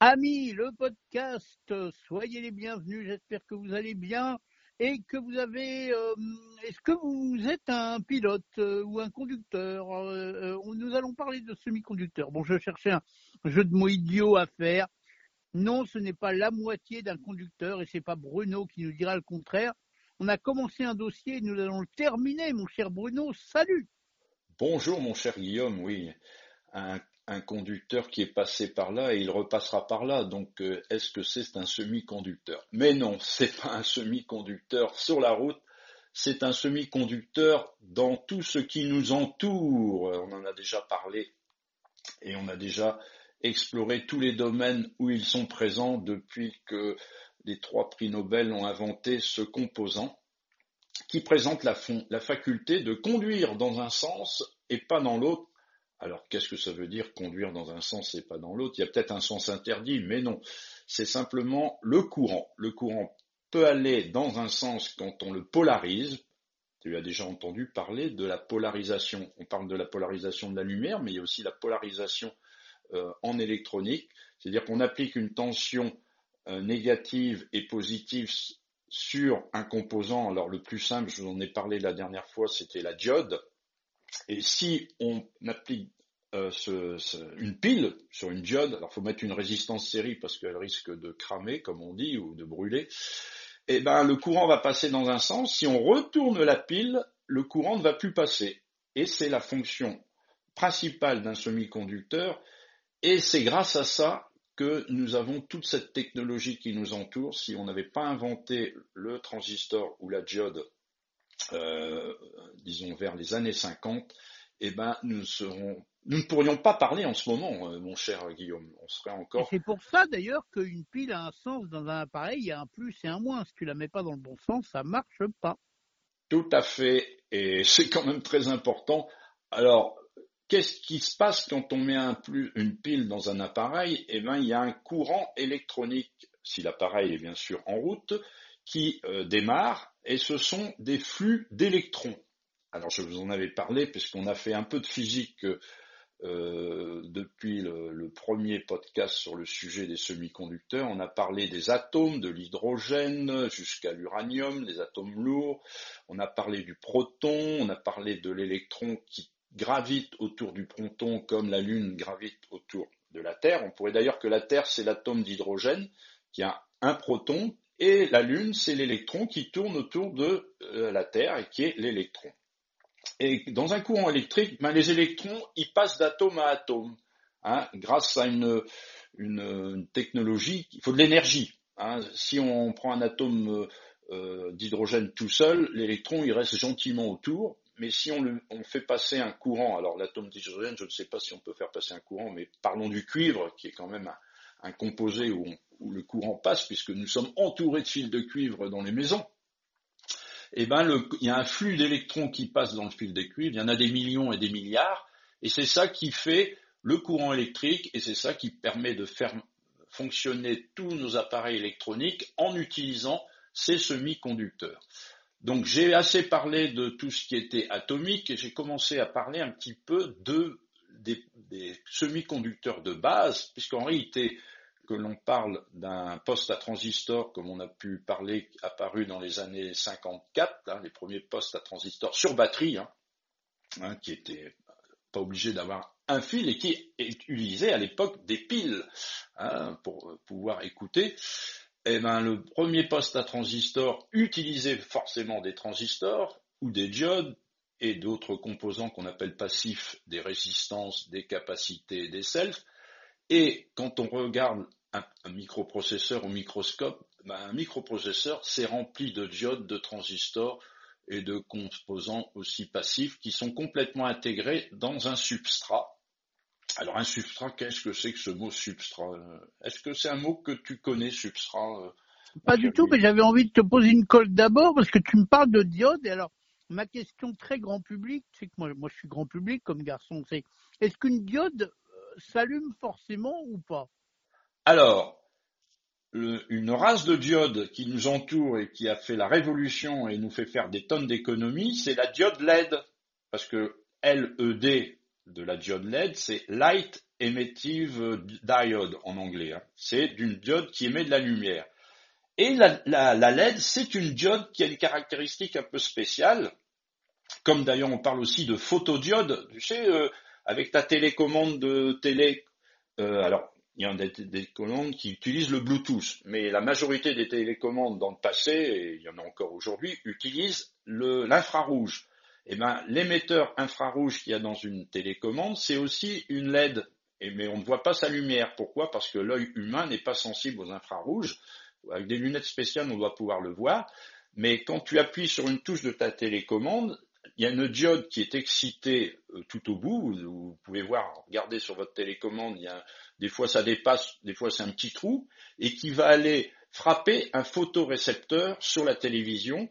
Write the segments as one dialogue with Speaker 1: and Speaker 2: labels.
Speaker 1: Amis, le podcast, soyez les bienvenus, j'espère que vous allez bien et que vous avez... Euh, Est-ce que vous êtes un pilote euh, ou un conducteur euh, euh, Nous allons parler de semi-conducteurs. Bon, je cherchais un jeu de mots idiot à faire. Non, ce n'est pas la moitié d'un conducteur et c'est pas Bruno qui nous dira le contraire. On a commencé un dossier et nous allons le terminer, mon cher Bruno. Salut
Speaker 2: Bonjour mon cher Guillaume, oui. Un, un conducteur qui est passé par là et il repassera par là. Donc euh, est-ce que c'est un semi-conducteur? Mais non, c'est pas un semi-conducteur sur la route, c'est un semi-conducteur dans tout ce qui nous entoure. On en a déjà parlé et on a déjà exploré tous les domaines où ils sont présents depuis que les trois prix Nobel ont inventé ce composant qui présente la faculté de conduire dans un sens et pas dans l'autre. Alors qu'est-ce que ça veut dire conduire dans un sens et pas dans l'autre? Il y a peut-être un sens interdit, mais non. C'est simplement le courant. Le courant peut aller dans un sens quand on le polarise. Tu as déjà entendu parler de la polarisation. On parle de la polarisation de la lumière, mais il y a aussi la polarisation euh, en électronique. C'est-à-dire qu'on applique une tension euh, négative et positive sur un composant. Alors le plus simple, je vous en ai parlé la dernière fois, c'était la diode. Et si on applique euh, une pile sur une diode, alors il faut mettre une résistance série parce qu'elle risque de cramer, comme on dit, ou de brûler, et eh ben le courant va passer dans un sens. Si on retourne la pile, le courant ne va plus passer. Et c'est la fonction principale d'un semi-conducteur. Et c'est grâce à ça que nous avons toute cette technologie qui nous entoure. Si on n'avait pas inventé le transistor ou la diode disons vers les années 50, eh ben nous serons, nous ne pourrions pas parler en ce moment, euh, mon cher Guillaume. On serait encore.
Speaker 1: C'est pour ça d'ailleurs qu'une pile a un sens dans un appareil, il y a un plus et un moins. Si tu la mets pas dans le bon sens, ça marche pas.
Speaker 2: Tout à fait, et c'est quand même très important. Alors, qu'est-ce qui se passe quand on met un plus, une pile dans un appareil? Eh ben, il y a un courant électronique, si l'appareil est bien sûr en route, qui euh, démarre et ce sont des flux d'électrons. Alors je vous en avais parlé puisqu'on a fait un peu de physique euh, depuis le, premier podcast sur le sujet des semi-conducteurs. On a parlé des atomes, de l'hydrogène jusqu'à l'uranium, les atomes lourds. On a parlé du proton, on a parlé de l'électron qui gravite autour du proton comme la Lune gravite autour de la Terre. On pourrait d'ailleurs que la Terre c'est l'atome d'hydrogène qui a un proton et la Lune, c'est l'électron qui tourne autour de euh, la Terre et qui est l'électron. Et dans un courant électrique, ben, les électrons, ils passent d'atome à atome, hein, grâce à une, une, technologie, il faut de l'énergie. Hein. Si on prend un atome euh, d'hydrogène tout seul, l'électron, il reste gentiment autour, mais si on, le, on fait passer un courant, alors l'atome d'hydrogène, je ne sais pas si on peut faire passer un courant, mais parlons du cuivre, qui est quand même un, un composé où, le courant passe, puisque nous sommes entourés de fils de cuivre dans les maisons, eh ben le, il y a un flux d'électrons qui passe dans le fil de cuivre, il y en a des millions et des milliards, et c'est ça qui fait le courant électrique, et c'est ça qui permet de faire fonctionner tous nos appareils électroniques en utilisant ces semi-conducteurs. Donc j'ai assez parlé de tout ce qui était atomique et j'ai commencé à parler un petit peu de des, des semi-conducteurs de base, puisqu'en réalité, que l'on parle d'un poste à transistor, comme on a pu parler, apparu dans les années 54, hein, les premiers postes à transistor sur batterie, hein, hein, qui étaient pas obligés d'avoir un fil et qui utilisaient à l'époque des piles pour pouvoir écouter. Eh ben, le premier poste à transistor utilisait forcément des transistors ou des diodes et d'autres composants qu'on appelle passifs, des résistances, des capacités, des selfs. Et quand on regarde un, microprocesseur au microscope, ben un microprocesseur, c'est rempli de diodes, de transistors et de composants aussi passifs qui sont complètement intégrés dans un substrat. Alors un substrat, qu'est-ce que c'est que ce mot substrat Est-ce que c'est un mot que tu connais, substrat
Speaker 1: Pas du tout, mais j'avais envie de te poser une colle d'abord parce que tu me parles de diodes et alors ma question très grand public, c'est que moi, moi je suis grand public comme garçon, c'est est-ce qu'une diode euh, s'allume forcément ou pas?
Speaker 2: Alors, une race de diodes qui nous entoure et qui a fait la révolution et nous fait faire des tonnes d'économies, c'est la diode LED. Parce que LED de la diode LED, c'est Light emittive diode en anglais. Hein. C'est d'une diode qui émet de la lumière. Et la, LED, c'est une diode qui a des caractéristiques un peu spéciales, comme d'ailleurs on parle aussi de photodiode. Tu sais, euh, avec ta télécommande de télé, euh, alors il y a des télécommandes qui utilisent le Bluetooth, mais la majorité des télécommandes dans le passé, et il y en a encore aujourd'hui, utilisent l'infrarouge. Eh ben, l'émetteur infrarouge qu'il y a dans une télécommande, c'est aussi une LED, et, mais on ne voit pas sa lumière. Pourquoi? Parce que l'œil humain n'est pas sensible aux infrarouges. Avec des lunettes spéciales, on doit pouvoir le voir. Mais quand tu appuies sur une touche de ta télécommande, il y a une diode qui est excitée euh, tout au bout. Vous pouvez voir, regardez sur votre télécommande, il y a, des fois ça dépasse, des fois c'est un petit trou, et qui va aller frapper un photorécepteur sur la télévision.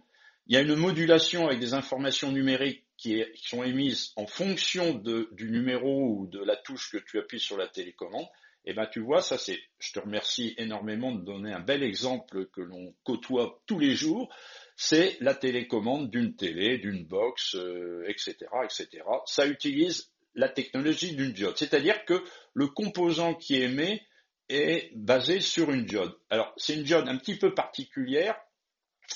Speaker 2: Il y a une modulation avec des informations numériques qui, sont émises en fonction du numéro ou de la touche que tu appuies sur la télécommande. Et eh ben tu vois, ça c'est, je te remercie énormément de donner un bel exemple que l'on côtoie tous les jours c'est la télécommande d'une télé, d'une box, etc., euh, etc. Ça utilise la technologie d'une diode, c'est-à-dire que le composant qui émet est basé sur une diode. Alors c'est une diode un petit peu particulière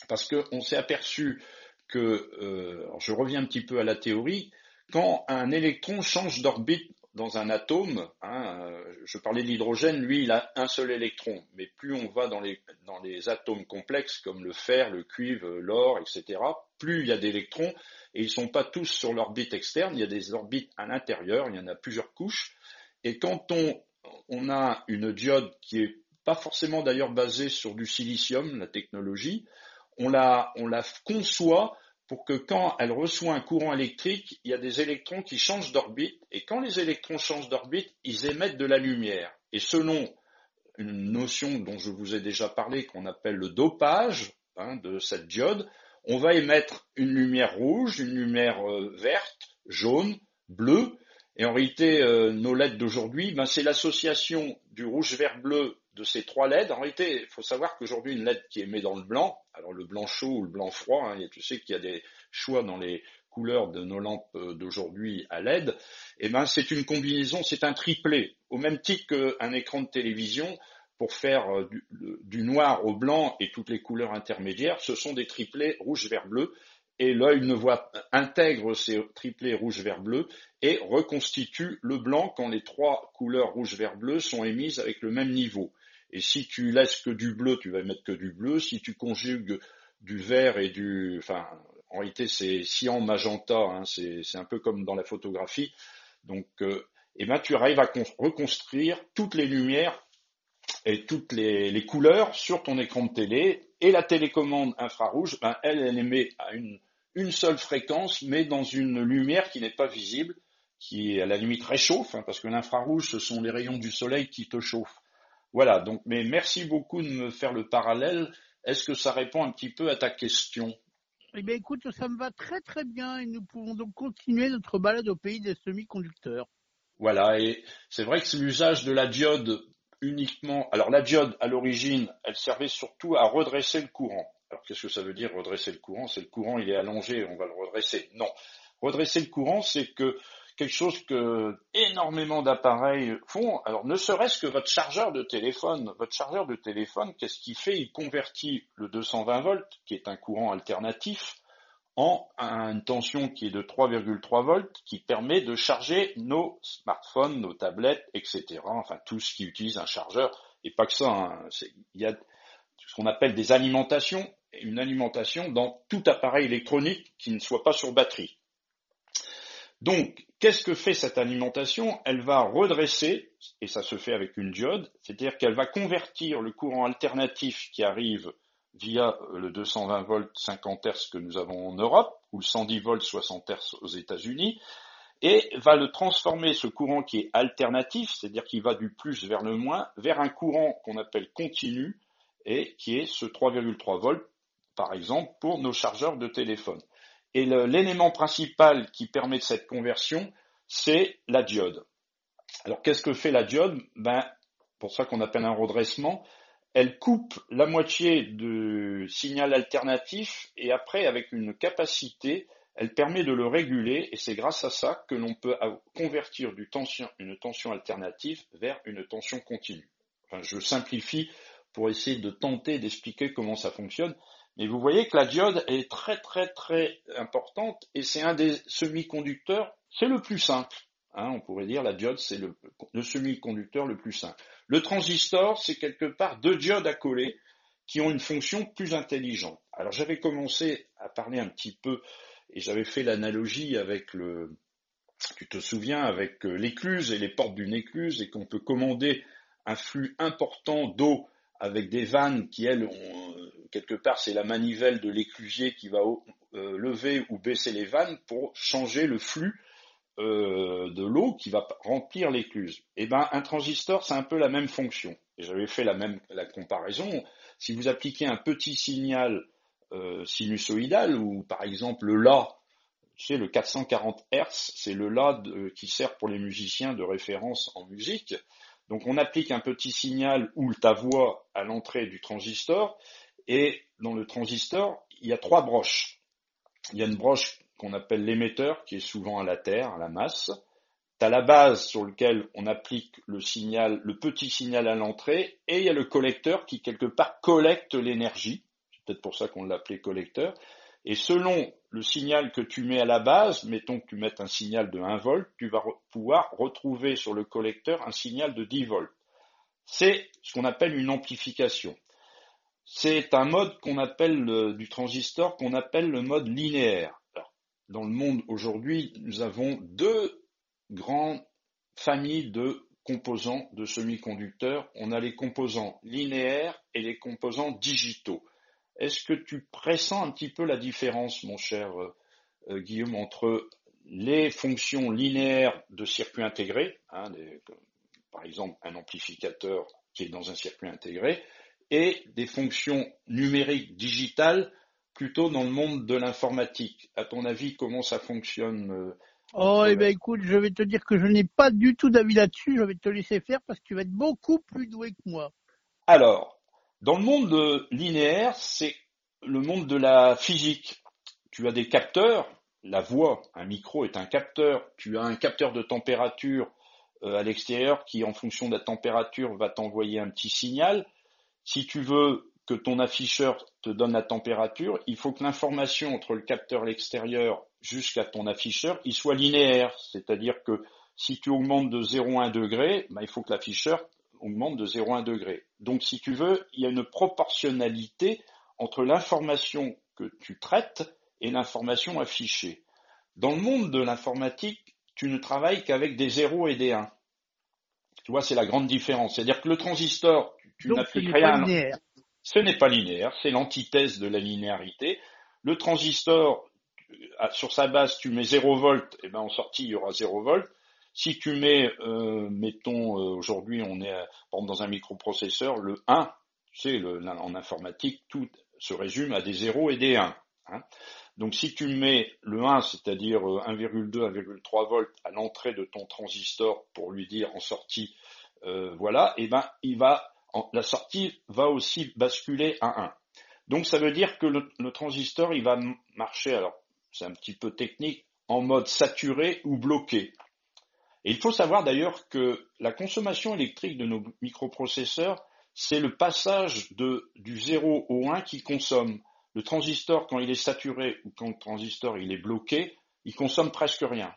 Speaker 2: parce qu'on s'est aperçu que, euh, je reviens un petit peu à la théorie, quand un électron change d'orbite dans un atome, hein, euh, je parlais de l'hydrogène, lui il a un seul électron, mais plus on va dans les, atomes complexes comme le fer, le cuivre, l'or, etc., plus il y a d'électrons, et ils ne sont pas tous sur l'orbite externe, il y a des orbites à l'intérieur, il y en a plusieurs couches, et quand on, a une diode qui est pas forcément d'ailleurs basée sur du silicium, la technologie, on la conçoit pour que quand elle reçoit un courant électrique, il y a des électrons qui changent d'orbite, et quand les électrons changent d'orbite, ils émettent de la lumière. Et selon une notion dont je vous ai déjà parlé, qu'on appelle le dopage hein, de cette diode, on va émettre une lumière rouge, une lumière euh, verte, jaune, bleue, et en réalité, euh, nos LED d'aujourd'hui, ben, c'est l'association du rouge, vert, bleu de ces trois LED. En réalité, il faut savoir qu'aujourd'hui, une LED qui émet dans le blanc, alors le blanc chaud ou le blanc froid, hein, tu sais qu'il y a des choix dans les couleurs de nos lampes euh, d'aujourd'hui à LED, eh ben, c'est une combinaison, c'est un triplet, au même titre qu'un écran de télévision, pour faire euh, du, noir au blanc et toutes les couleurs intermédiaires, ce sont des triplets rouge, vert, bleu, et l'œil ne voit, intègre ces triplets rouge, vert, bleu et reconstitue le blanc quand les trois couleurs rouge, vert, bleu sont émises avec le même niveau. Et si tu laisses que du bleu, tu vas mettre que du bleu. Si tu conjugues du vert et du, enfin, en réalité c'est cyan magenta, hein, c'est un peu comme dans la photographie. Donc, euh, eh ben, tu arrives à reconstruire toutes les lumières et toutes les, les, couleurs sur ton écran de télé. Et la télécommande infrarouge, ben, elle, elle émet à une, une seule fréquence, mais dans une lumière qui n'est pas visible, qui à la limite réchauffe, hein, parce que l'infrarouge, ce sont les rayons du soleil qui te chauffent. Voilà, donc, mais merci beaucoup de me faire le parallèle. Est-ce que ça répond un petit peu à ta question?
Speaker 1: Eh bien, écoute, ça me va très très bien et nous pouvons donc continuer notre balade au pays des semi-conducteurs.
Speaker 2: Voilà, et c'est vrai que c'est l'usage de la diode uniquement. Alors, la diode, à l'origine, elle servait surtout à redresser le courant. Alors, qu'est-ce que ça veut dire redresser le courant? C'est le courant, il est allongé, on va le redresser. Non. Redresser le courant, c'est que quelque chose que énormément d'appareils font. Alors, ne serait-ce que votre chargeur de téléphone. Votre chargeur de téléphone, qu'est-ce qu'il fait? Il convertit le 220 volts, qui est un courant alternatif, en une tension qui est de 3,3 volts, qui permet de charger nos smartphones, nos tablettes, etc. Enfin, tout ce qui utilise un chargeur. Et pas que ça. Hein. Il y a ce qu'on appelle des alimentations, une alimentation dans tout appareil électronique qui ne soit pas sur batterie. Donc, qu'est-ce que fait cette alimentation? Elle va redresser, et ça se fait avec une diode, c'est-à-dire qu'elle va convertir le courant alternatif qui arrive via le 220 volts 50 Hz que nous avons en Europe, ou le 110 volts 60 Hz aux États-Unis, et va le transformer, ce courant qui est alternatif, c'est-à-dire qui va du plus vers le moins, vers un courant qu'on appelle continu, et qui est ce 3,3 volts, par exemple, pour nos chargeurs de téléphone. Et l'élément principal qui permet cette conversion, c'est la diode. Alors qu'est-ce que fait la diode? Ben, pour ça qu'on appelle un redressement, elle coupe la moitié du signal alternatif et après, avec une capacité, elle permet de le réguler et c'est grâce à ça que l'on peut convertir du tension, une tension alternative vers une tension continue. Enfin, je simplifie pour essayer de tenter d'expliquer comment ça fonctionne. Mais vous voyez que la diode est très très très importante et c'est un des semi-conducteurs, c'est le plus simple. Hein, on pourrait dire la diode c'est le, le semi-conducteur le plus simple. Le transistor c'est quelque part deux diodes à coller qui ont une fonction plus intelligente. Alors j'avais commencé à parler un petit peu et j'avais fait l'analogie avec le, tu te souviens, avec euh, l'écluse et les portes d'une écluse et qu'on peut commander un flux important d'eau avec des vannes qui, elles, ont, euh, quelque part, c'est la manivelle de l'éclusier qui va euh, lever ou baisser les vannes pour changer le flux de l'eau qui va remplir l'écluse. Eh ben, un transistor, c'est un peu la même fonction. J'avais fait la même comparaison. Si vous appliquez un petit signal euh, sinusoïdal, ou par exemple le La, tu sais, le 440 Hz, c'est le La qui sert pour les musiciens de référence en musique. Donc on applique un petit signal ou ta voix à l'entrée du transistor, et dans le transistor, il y a trois broches. Il y a une broche qu'on appelle l'émetteur, qui est souvent à la terre, à la masse. Tu as la base sur laquelle on applique le signal, le petit signal à l'entrée, et il y a le collecteur qui quelque part collecte l'énergie. C'est peut-être pour ça qu'on l'appelait collecteur. Et selon le signal que tu mets à la base, mettons que tu mettes un signal de 1 volt, tu vas pouvoir retrouver sur le collecteur un signal de 10 volts. C'est ce qu'on appelle une amplification. C'est un mode qu'on appelle du transistor qu'on appelle le mode linéaire. dans le monde aujourd'hui, nous avons deux grande famille de composants de semi-conducteurs. On a les composants linéaires et les composants digitaux. Est-ce que tu pressens un petit peu la différence, mon cher euh, euh, Guillaume, entre les fonctions linéaires de circuit intégré, hein, par exemple un amplificateur qui est dans un circuit intégré, et des fonctions numériques digitales plutôt dans le monde de l'informatique. À ton avis, comment ça fonctionne euh,
Speaker 1: Oh, eh ben écoute, je vais te dire que je n'ai pas du tout d'avis là-dessus. Je vais te laisser faire parce que tu vas être beaucoup plus doué que moi.
Speaker 2: Alors, dans le monde linéaire, c'est le monde de la physique. Tu as des capteurs, la voix, un micro est un capteur. Tu as un capteur de température euh, à l'extérieur qui, en fonction de la température, va t'envoyer un petit signal. Si tu veux que ton afficheur te donne la température, il faut que l'information entre le capteur l'extérieur jusqu'à ton afficheur, il soit linéaire. C'est-à-dire que si tu augmentes de 0,1 degré, ben, il faut que l'afficheur augmente de 0,1 degré. Donc si tu veux, il y a une proportionnalité entre l'information que tu traites et l'information affichée. Dans le monde de l'informatique, tu ne travailles qu'avec des 0 et des 1. Tu vois, c'est la grande différence. C'est-à-dire que le transistor, tu n'appliques rien. Ce n'est pas linéaire, c'est l'antithèse de la linéarité. Le transistor, sur sa base, tu mets 0 volt, et ben en sortie, il y aura 0 volt. Si tu mets, euh, mettons, euh, aujourd'hui, on est dans un microprocesseur, le 1, tu sais, en informatique, tout se résume à des 0 et des 1. Hein. Donc si tu mets le 1, c'est-à-dire 1,2, euh, 1,3 volts à l'entrée de ton transistor pour lui dire en sortie, voilà, et ben il va la sortie va aussi basculer à 1. Donc ça veut dire que le, transistor, il va marcher, alors c'est un petit peu technique, en mode saturé ou bloqué. Et il faut savoir d'ailleurs que la consommation électrique de nos microprocesseurs, c'est le passage de, du 0 au 1 qui consomme. Le transistor, quand il est saturé ou quand le transistor il est bloqué, il consomme presque rien.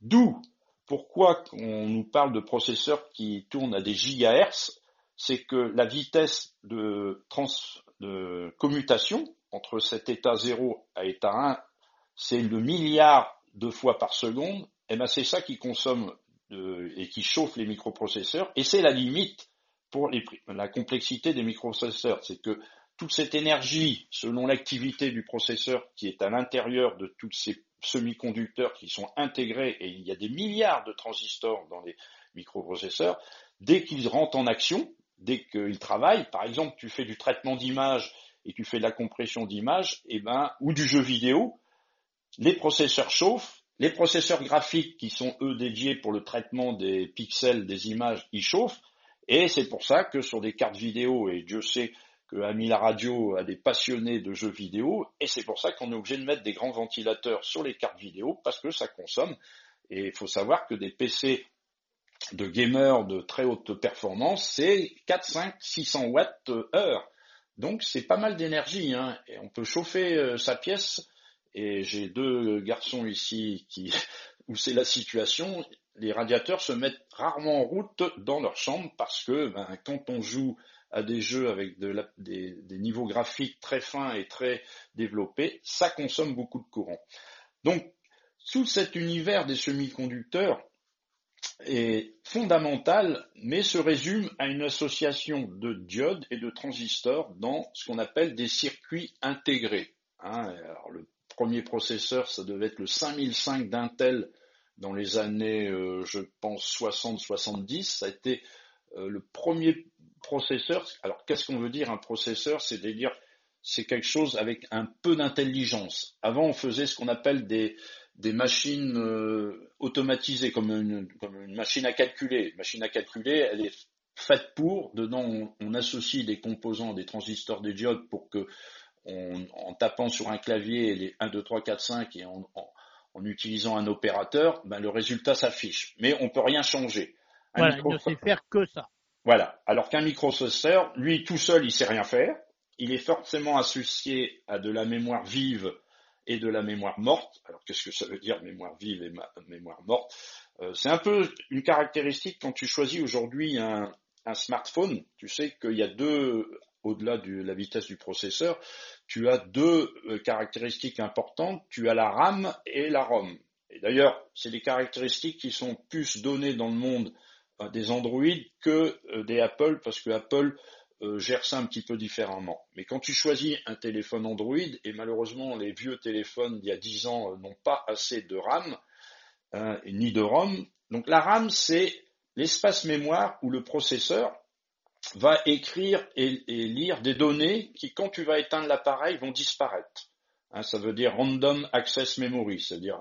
Speaker 2: D'où pourquoi on nous parle de processeurs qui tournent à des gigahertz c'est que la vitesse de, commutation entre cet état 0 à état 1, c'est le milliard de fois par seconde, et eh ben c'est ça qui consomme et qui chauffe les microprocesseurs, et c'est la limite pour la complexité des microprocesseurs, c'est que toute cette énergie, selon l'activité du processeur qui est à l'intérieur de tous ces semi-conducteurs qui sont intégrés, et il y a des milliards de transistors dans les microprocesseurs, dès qu'ils rentrent en action, dès qu'il travaille, par exemple, tu fais du traitement d'image et tu fais de la compression d'image, et eh ben, ou du jeu vidéo, les processeurs chauffent, les processeurs graphiques qui sont eux dédiés pour le traitement des pixels des images, ils chauffent, et c'est pour ça que sur des cartes vidéo, et Dieu sait a mis la radio à des passionnés de jeux vidéo, et c'est pour ça qu'on est obligé de mettre des grands ventilateurs sur les cartes vidéo, parce que ça consomme. Et il faut savoir que des PC de gamers de très haute performance, c'est 4, 5, 600 watts heure. Donc c'est pas mal d'énergie, hein. et on peut chauffer euh, sa pièce. Et j'ai deux garçons ici qui, où c'est la situation, les radiateurs se mettent rarement en route dans leur chambre parce que ben, quand on joue à des jeux avec des, niveaux graphiques très fins et très développés, ça consomme beaucoup de courant. Donc, tout cet univers des semi-conducteurs est fondamental, mais se résume à une association de diodes et de transistors dans ce qu'on appelle des circuits intégrés. Hein. le premier processeur, ça devait être le 5005 d'Intel dans les années, euh, je pense, 60-70. Ça a été euh, le premier processeur. Alors, qu'est-ce qu'on veut dire un processeur? C'est-à-dire, c'est quelque chose avec un peu d'intelligence. Avant, on faisait ce qu'on appelle des, des machines euh, automatisées, comme une, comme une machine à calculer. Une machine à calculer, elle est faite pour. Dedans, on, associe des composants, des transistors, des diodes pour que, en tapant sur un clavier les 1, 2, 3, 4, 5 et en, en utilisant un opérateur, ben, le résultat s'affiche. Mais on peut rien changer.
Speaker 1: voilà, il ne sait faire que ça.
Speaker 2: Voilà. Alors qu'un microprocesseur, lui tout seul, il sait rien faire. Il est forcément associé à de la mémoire vive et de la mémoire morte. Alors qu'est-ce que ça veut dire mémoire vive et mémoire morte? Euh, C'est un peu une caractéristique quand tu choisis aujourd'hui un, smartphone. Tu sais qu'il y a deux, au-delà de la vitesse du processeur, tu as deux euh, caractéristiques importantes. Tu as la RAM et la ROM. Et d'ailleurs, c'est des caractéristiques qui sont plus données dans le monde des Android que euh, des Apple, parce que Apple euh, gère ça un petit peu différemment. Mais quand tu choisis un téléphone Android, et malheureusement les vieux téléphones d'il y a 10 ans euh, n'ont pas assez de RAM, ni de ROM, donc la RAM c'est l'espace mémoire où le processeur va écrire et, lire des données qui, quand tu vas éteindre l'appareil, vont disparaître. Hein, ça veut dire random access memory, c'est-à-dire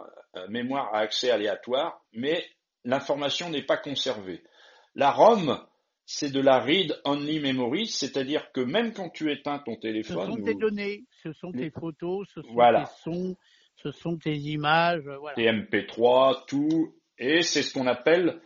Speaker 2: mémoire à accès aléatoire, mais l'information n'est pas conservée. La ROM, c'est de la read only memory, c'est-à-dire que même quand tu éteins ton téléphone.
Speaker 1: Ce sont tes données, ce sont tes photos, ce sont tes sons, ce sont tes images, voilà.
Speaker 2: Tes MP3, tout. Et c'est ce qu'on appelle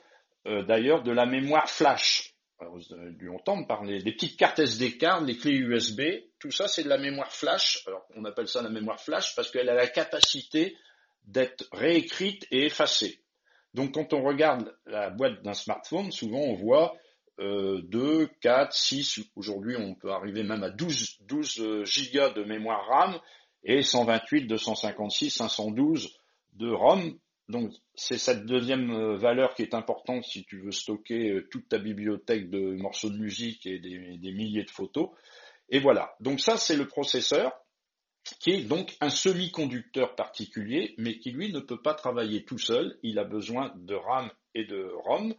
Speaker 2: euh, d'ailleurs de la mémoire flash. Alors, vous avez dû entendre parler des petites cartes SD card, les clés USB, tout ça c'est de la mémoire flash. Alors on appelle ça la mémoire flash parce qu'elle a la capacité d'être réécrite et effacée. Donc quand on regarde la boîte d'un smartphone, souvent on voit euh, 2, 4, 6, aujourd'hui on peut arriver même à 12, 12 euh, gigas de mémoire RAM et 128, 256, 512 de ROM. Donc c'est cette deuxième euh, valeur qui est importante si tu veux stocker euh, toute ta bibliothèque de morceaux de musique et des milliers de photos. Et voilà, donc ça c'est le processeur qui est donc un semi-conducteur particulier, mais qui lui ne peut pas travailler tout seul. Il a besoin de RAM et de ROM,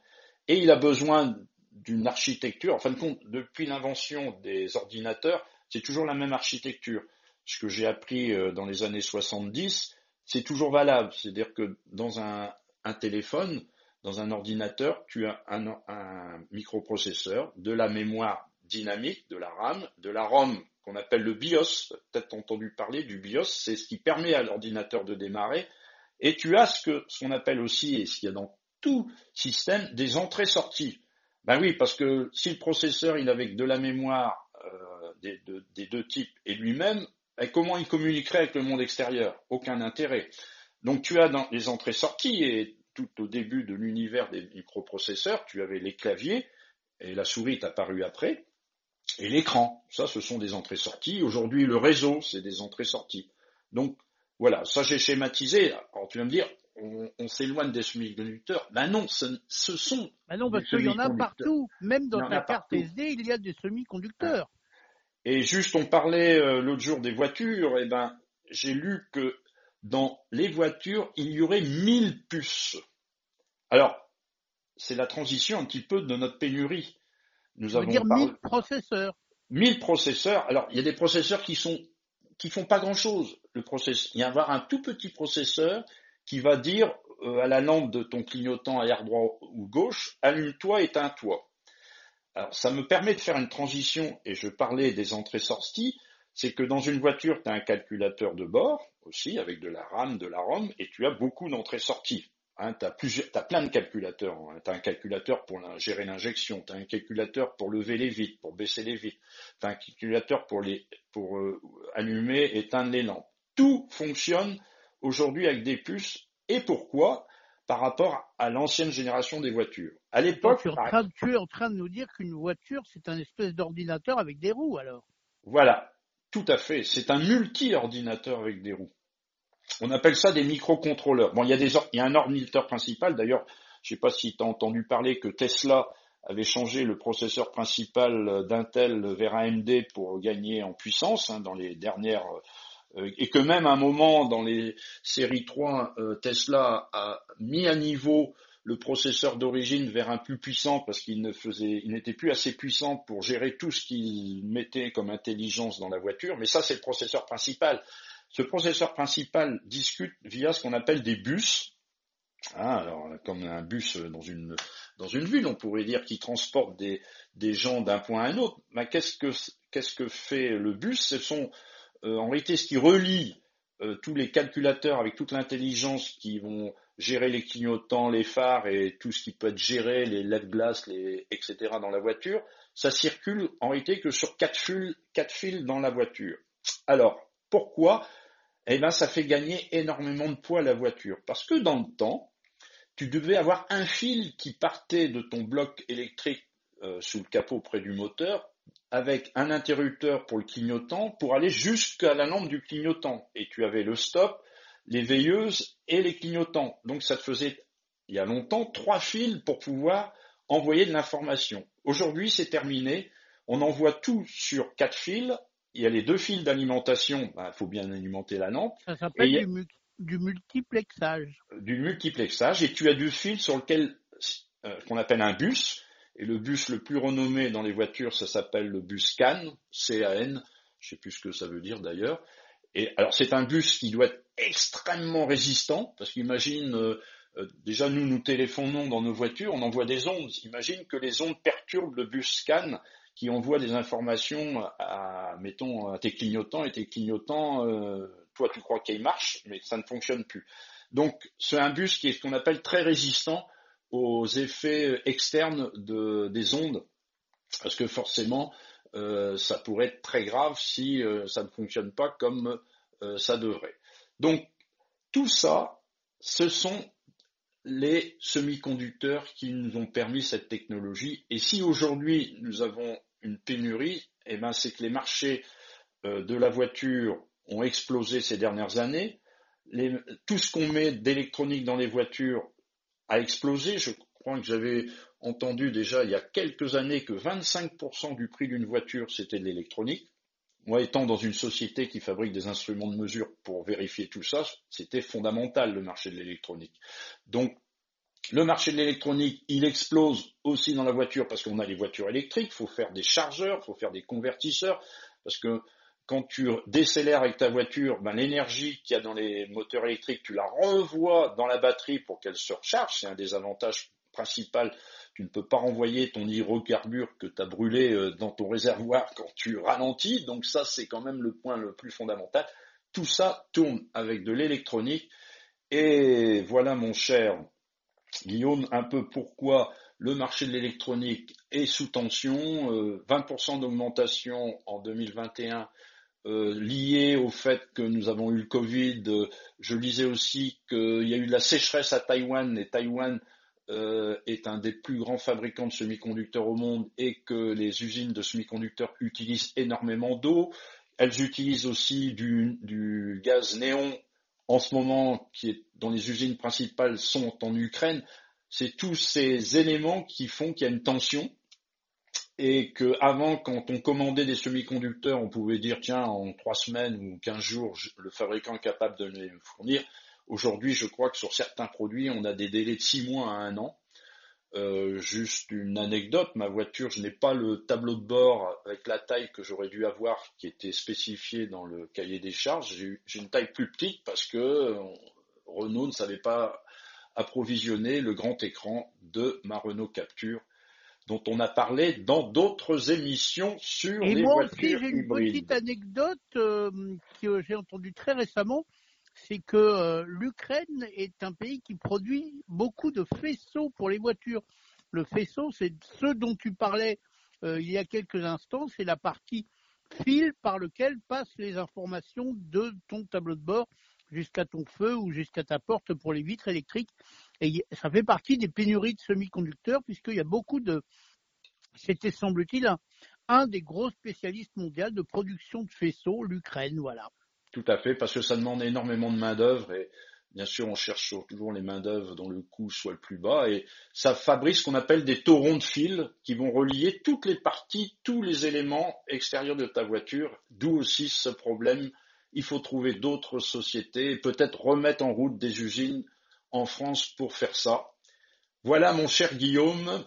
Speaker 2: et il a besoin d'une architecture. En fin de compte, depuis l'invention des ordinateurs, c'est toujours la même architecture. Ce que j'ai appris euh, dans les années 70, c'est toujours valable. C'est-à-dire que dans un, téléphone, dans un ordinateur, tu as un, microprocesseur, de la mémoire dynamique, de la RAM, de la ROM qu'on appelle le BIOS, peut-être entendu parler du BIOS, c'est ce qui permet à l'ordinateur de démarrer, et tu as ce que ce qu'on appelle aussi, et ce qu'il y a dans tout système, des entrées-sorties. Ben oui, parce que si le processeur il avait de la mémoire euh, des, des, deux types et lui-même, ben comment il communiquerait avec le monde extérieur? Aucun intérêt. Donc tu as dans les entrées-sorties, et tout au début de l'univers des microprocesseurs, tu avais les claviers, et la souris est apparue après, et l'écran. Ça, ce sont des entrées-sorties. Aujourd'hui, le réseau, c'est des entrées-sorties. Donc, voilà, ça j'ai schématisé. Alors, tu vas me dire, on, s'éloigne des semi-conducteurs. Ben non, ce, sont.
Speaker 1: Ben non, parce qu'il y en a partout. Même dans ta carte SD, il y a des semi-conducteurs.
Speaker 2: Et juste, on parlait euh, l'autre jour des voitures. Et eh ben, j'ai lu que dans les voitures, il y aurait 1000 puces. Alors, c'est la transition un petit peu de notre pénurie.
Speaker 1: Nous Ça veut dire 1000 processeurs.
Speaker 2: 1000 processeurs. Alors, il y a des processeurs qui sont qui font pas grand-chose. Le processeur, il y a avoir un tout petit processeur qui va dire euh, à la lampe de ton clignotant air droit ou gauche, allume-toi, éteins-toi. Alors, ça me permet de faire une transition, et je parlais des entrées-sorties, c'est que dans une voiture, tu as un calculateur de bord, aussi, avec de la RAM, de la ROM, et tu as beaucoup d'entrées-sorties. Hein, tu as, plein de calculateurs. Hein. Tu as un calculateur pour gérer l'injection, tu as un calculateur pour lever les vitres, pour baisser les vitres, tu as un calculateur pour, les, pour euh, allumer, éteindre les lampes. Tout fonctionne aujourd'hui avec des puces. Et pourquoi Par rapport à l'ancienne génération des voitures. À l'époque,
Speaker 1: tu, tu es en train de nous dire qu'une voiture, c'est un espèce d'ordinateur avec des roues alors
Speaker 2: Voilà, tout à fait. C'est un multi-ordinateur avec des roues. On appelle ça des microcontrôleurs. Bon, il y a, des, il y a un ordinateur principal. D'ailleurs, je ne sais pas si tu as entendu parler que Tesla avait changé le processeur principal d'Intel vers AMD pour gagner en puissance hein, dans les dernières et que même à un moment dans les séries 3 euh, Tesla a mis à niveau le processeur d'origine vers un plus puissant parce qu'il ne faisait il n'était plus assez puissant pour gérer tout ce qu'il mettait comme intelligence dans la voiture mais ça c'est le processeur principal ce processeur principal discute via ce qu'on appelle des bus. Hein, alors, comme un bus dans une, dans une ville, on pourrait dire qui transporte des, des gens d'un point à un autre. Mais qu'est-ce que, qu'est-ce que fait le bus? Ce sont euh, en réalité ce qui relie euh, tous les calculateurs avec toute l'intelligence qui vont gérer les clignotants, les phares et tout ce qui peut être géré, les lèvres-glaces, etc. dans la voiture. Ça circule en réalité que sur quatre fils, quatre fils dans la voiture. Alors, pourquoi? Eh bien, ça fait gagner énormément de poids à la voiture. Parce que dans le temps, tu devais avoir un fil qui partait de ton bloc électrique euh, sous le capot près du moteur, avec un interrupteur pour le clignotant, pour aller jusqu'à la lampe du clignotant. Et tu avais le stop, les veilleuses et les clignotants. Donc ça te faisait, il y a longtemps, trois fils pour pouvoir envoyer de l'information. Aujourd'hui, c'est terminé. On envoie tout sur quatre fils il y a les deux fils d'alimentation, il bah, faut bien alimenter la lampe.
Speaker 1: Ça s'appelle du, multiplexage.
Speaker 2: Du multiplexage, et tu as deux fils sur lequel, euh, qu'on appelle un bus, et le bus le plus renommé dans les voitures, ça s'appelle le bus CAN, C-A-N, je sais plus ce que ça veut dire d'ailleurs. Et alors c'est un bus qui doit être extrêmement résistant, parce qu'imagine, euh, euh, déjà nous nous téléphonons dans nos voitures, on envoie des ondes. Imagine que les ondes perturbent le bus CAN qui envoie des informations à, mettons, à tes clignotants et tes clignotants, euh, toi tu crois qu'il marche, mais ça ne fonctionne plus. Donc c'est un bus qui est ce qu'on appelle très résistant aux effets externes de, des ondes, parce que forcément euh, ça pourrait être très grave si euh, ça ne fonctionne pas comme ça devrait. Donc tout ça, ce sont les semi-conducteurs qui nous ont permis cette technologie. Et si aujourd'hui nous avons une pénurie, eh ben, c'est que les marchés euh, de la voiture ont explosé ces dernières années. tout ce qu'on met d'électronique dans les voitures a explosé. Je crois que j'avais entendu déjà il y a quelques années que 25% du prix d'une voiture, c'était de l'électronique. Moi, étant dans une société qui fabrique des instruments de mesure pour vérifier tout ça, c'était fondamental le marché de l'électronique. Donc, le marché de l'électronique, il explose aussi dans la voiture parce qu'on a les voitures électriques, il faut faire des chargeurs, il faut faire des convertisseurs, parce que quand tu décélères avec ta voiture, ben, l'énergie qu'il y a dans les moteurs électriques, tu la revois dans la batterie pour qu'elle se recharge. C'est un des avantages principaux. Tu ne peux pas renvoyer ton hydrocarbure que tu as brûlé euh, dans ton réservoir quand tu ralentis. Donc ça, c'est quand même le point le plus fondamental. Tout ça tourne avec de l'électronique. Et voilà, mon cher Guillaume, un peu pourquoi le marché de l'électronique est sous tension, 20% euh, d'augmentation en 2021 euh, au fait que nous avons eu le Covid. je lisais aussi qu'il y a eu de la sécheresse à Taïwan et Taïwan euh, est un des plus grands fabricants de semi-conducteurs au monde et que les usines de semi-conducteurs utilisent énormément d'eau. Elles utilisent aussi du, du gaz néon en ce moment, qui est, dont les usines principales sont en Ukraine, c'est tous ces éléments qui font qu'il y a une tension et qu'avant, quand on commandait des semi-conducteurs, on pouvait dire tiens, en trois semaines ou quinze jours, le fabricant est capable de les fournir. Aujourd'hui, je crois que sur certains produits, on a des délais de six mois à un an. Euh, juste une anecdote, ma voiture, je n'ai pas le tableau de bord avec la taille que j'aurais dû avoir qui était spécifié dans le cahier des charges. J'ai une taille plus petite parce que euh, Renault ne savait pas approvisionner le grand écran de ma Renault Capture dont on a parlé dans d'autres émissions sur
Speaker 1: Et
Speaker 2: les
Speaker 1: moi
Speaker 2: voitures
Speaker 1: aussi, j'ai une petite anecdote euh, que j'ai entendue très récemment. C'est que euh, l'Ukraine est un pays qui produit beaucoup de faisceaux pour les voitures. Le faisceau, c'est ce dont tu parlais euh, il y a quelques instants, c'est la partie fil par lequel passent les informations de ton tableau de bord jusqu'à ton feu ou jusqu'à ta porte pour les vitres électriques. Et ça fait partie des pénuries de semi-conducteurs puisqu'il y a beaucoup de, c'était semble-t-il un, des gros spécialistes mondiaux de production de faisceaux, l'Ukraine, voilà.
Speaker 2: Tout à fait, parce que ça demande énormément de main-d'œuvre et bien sûr, on cherche toujours les main-d'œuvre dont le coût soit le plus bas et ça fabrique ce qu'on appelle des taurons de fil qui vont relier toutes les parties, tous les éléments extérieurs de ta voiture, d'où aussi ce problème. Il faut trouver d'autres sociétés et peut-être remettre en route des usines en France pour faire ça. Voilà, mon cher Guillaume,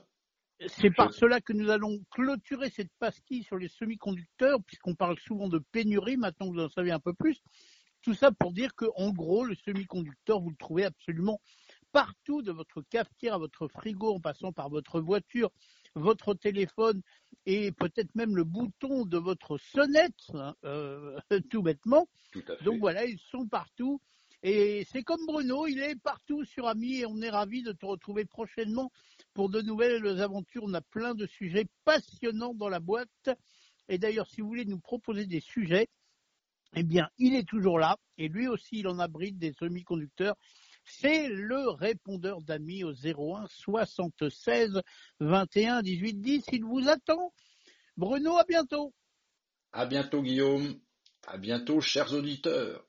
Speaker 1: C'est par cela que nous allons clôturer cette pastille sur les semi-conducteurs, puisqu'on parle souvent de pénurie, maintenant vous en savez un peu plus. Tout ça pour dire que, en gros, le semi-conducteur, vous le trouvez absolument partout, de votre cafetière à votre frigo, en passant par votre voiture, votre téléphone et peut-être même le bouton de votre sonnette, hein, euh, tout bêtement.
Speaker 2: tout à fait.
Speaker 1: Donc voilà, ils sont partout. Et c'est comme Bruno, il est partout sur Ami et on est ravis de te retrouver prochainement pour de nouvelles aventures. On a plein de sujets passionnants dans la boîte. Et d'ailleurs, si vous voulez nous proposer des sujets, eh bien, il est toujours là. Et lui aussi, il en abrite des semi-conducteurs. C'est le répondeur d'Ami au 01 76 21 18 10. Il vous attend. Bruno, à bientôt.
Speaker 2: À bientôt, Guillaume. À bientôt, chers auditeurs.